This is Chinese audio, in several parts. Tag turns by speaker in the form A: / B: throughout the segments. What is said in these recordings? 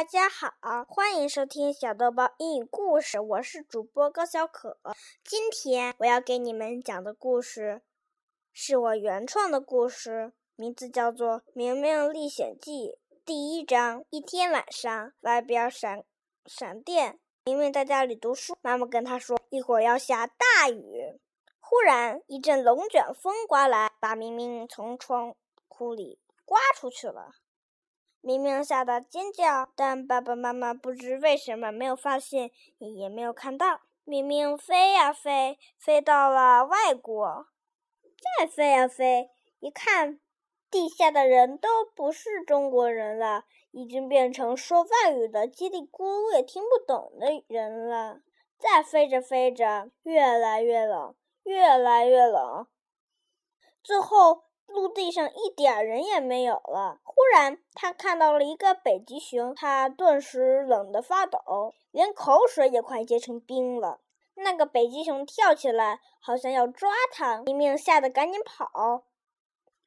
A: 大家好，欢迎收听小豆包英语故事，我是主播高小可。今天我要给你们讲的故事是我原创的故事，名字叫做《明明历险记》。第一章：一天晚上，外边闪闪电，明明在家里读书，妈妈跟他说一会儿要下大雨。忽然一阵龙卷风刮来，把明明从窗户里刮出去了。明明吓得尖叫，但爸爸妈妈不知为什么没有发现，也没有看到。明明飞呀飞，飞到了外国，再飞呀飞，一看，地下的人都不是中国人了，已经变成说外语的叽里咕噜也听不懂的人了。再飞着飞着，越来越冷，越来越冷，最后。陆地上一点人也没有了。忽然，他看到了一个北极熊，他顿时冷得发抖，连口水也快结成冰了。那个北极熊跳起来，好像要抓他，明明吓得赶紧跑。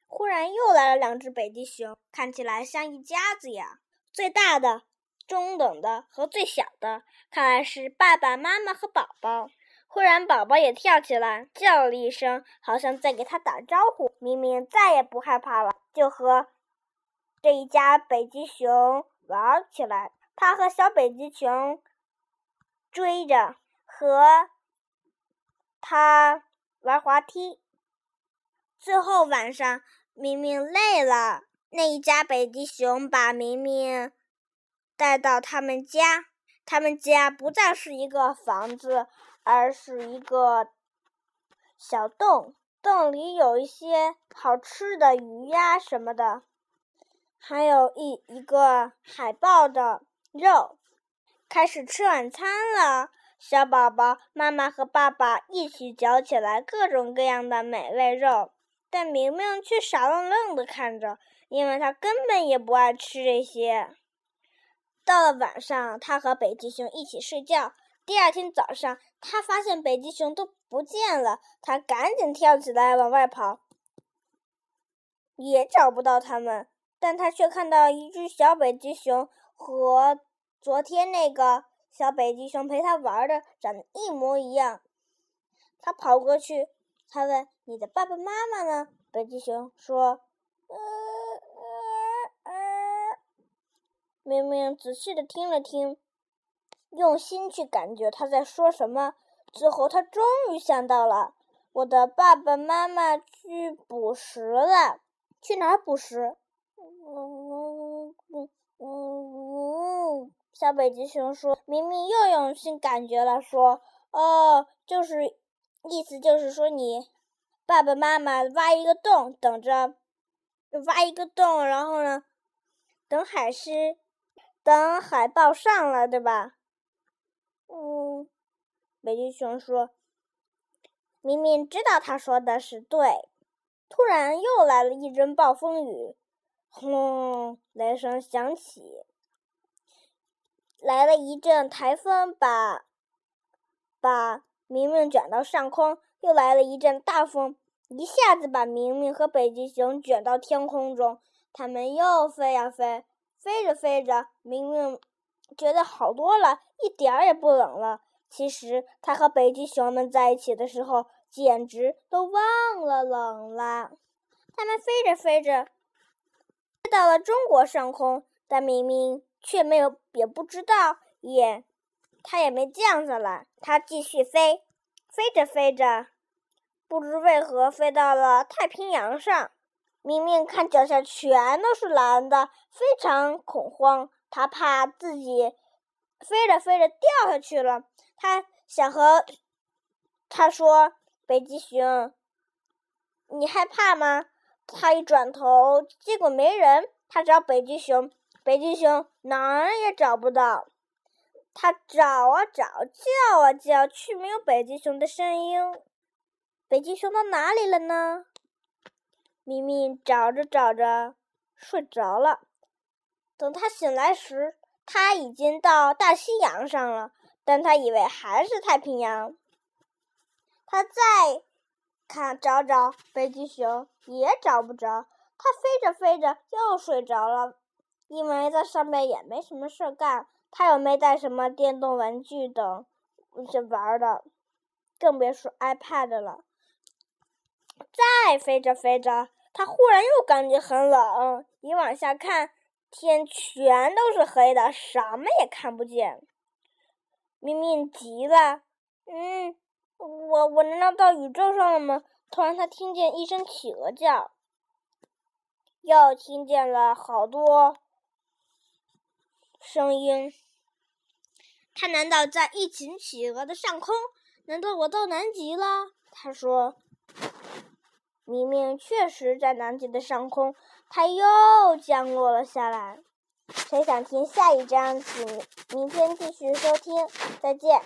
A: 忽然又来了两只北极熊，看起来像一家子呀，最大的、中等的和最小的，看来是爸爸妈妈和宝宝。忽然，宝宝也跳起来，叫了一声，好像在给他打招呼。明明再也不害怕了，就和这一家北极熊玩起来。他和小北极熊追着，和他玩滑梯。最后晚上，明明累了，那一家北极熊把明明带到他们家。他们家不再是一个房子。而是一个小洞，洞里有一些好吃的鱼呀什么的，还有一一个海豹的肉。开始吃晚餐了，小宝宝妈妈和爸爸一起嚼起来各种各样的美味肉，但明明却傻愣愣的看着，因为他根本也不爱吃这些。到了晚上，他和北极熊一起睡觉。第二天早上，他发现北极熊都不见了，他赶紧跳起来往外跑，也找不到他们。但他却看到一只小北极熊和昨天那个小北极熊陪他玩的长得一模一样。他跑过去，他问：“你的爸爸妈妈呢？”北极熊说：“明明仔细的听了听。用心去感觉他在说什么，最后他终于想到了：我的爸爸妈妈去捕食了，去哪儿捕食？嗯嗯嗯小北极熊说：“明明又用心感觉了，说哦，就是意思就是说你爸爸妈妈挖一个洞，等着挖一个洞，然后呢，等海狮，等海豹上来，对吧？”嗯，北极熊说：“明明知道他说的是对。”突然又来了一阵暴风雨，轰，雷声响起。来了一阵台风，把把明明卷到上空。又来了一阵大风，一下子把明明和北极熊卷到天空中。他们又飞呀飞，飞着飞着，明明。觉得好多了，一点儿也不冷了。其实他和北极熊们在一起的时候，简直都忘了冷了。他们飞着飞着，飞到了中国上空，但明明却没有，也不知道，也他也没降下来。他继续飞，飞着飞着，不知为何飞到了太平洋上。明明看脚下全都是蓝的，非常恐慌。他怕自己飞着飞着掉下去了，他想和他说：“北极熊，你害怕吗？”他一转头，结果没人。他找北极熊，北极熊哪儿也找不到。他找啊找，叫啊叫，却没有北极熊的声音。北极熊到哪里了呢？明明找着找着，睡着了。等他醒来时，他已经到大西洋上了，但他以为还是太平洋。他再看找找北极熊，也找不着。他飞着飞着又睡着了。因为在上面也没什么事干，他又没带什么电动玩具等一些玩的，更别说 iPad 了。再飞着飞着，他忽然又感觉很冷，一往下看，天全都是黑的，什么也看不见。明明急了，嗯，我我难道到宇宙上了吗？突然，他听见一声企鹅叫，又听见了好多声音。他难道在一群企鹅的上空？难道我到南极了？他说：“明明确实在南极的上空。”它又降落了下来。谁想听下一章？请明天继续收听。再见。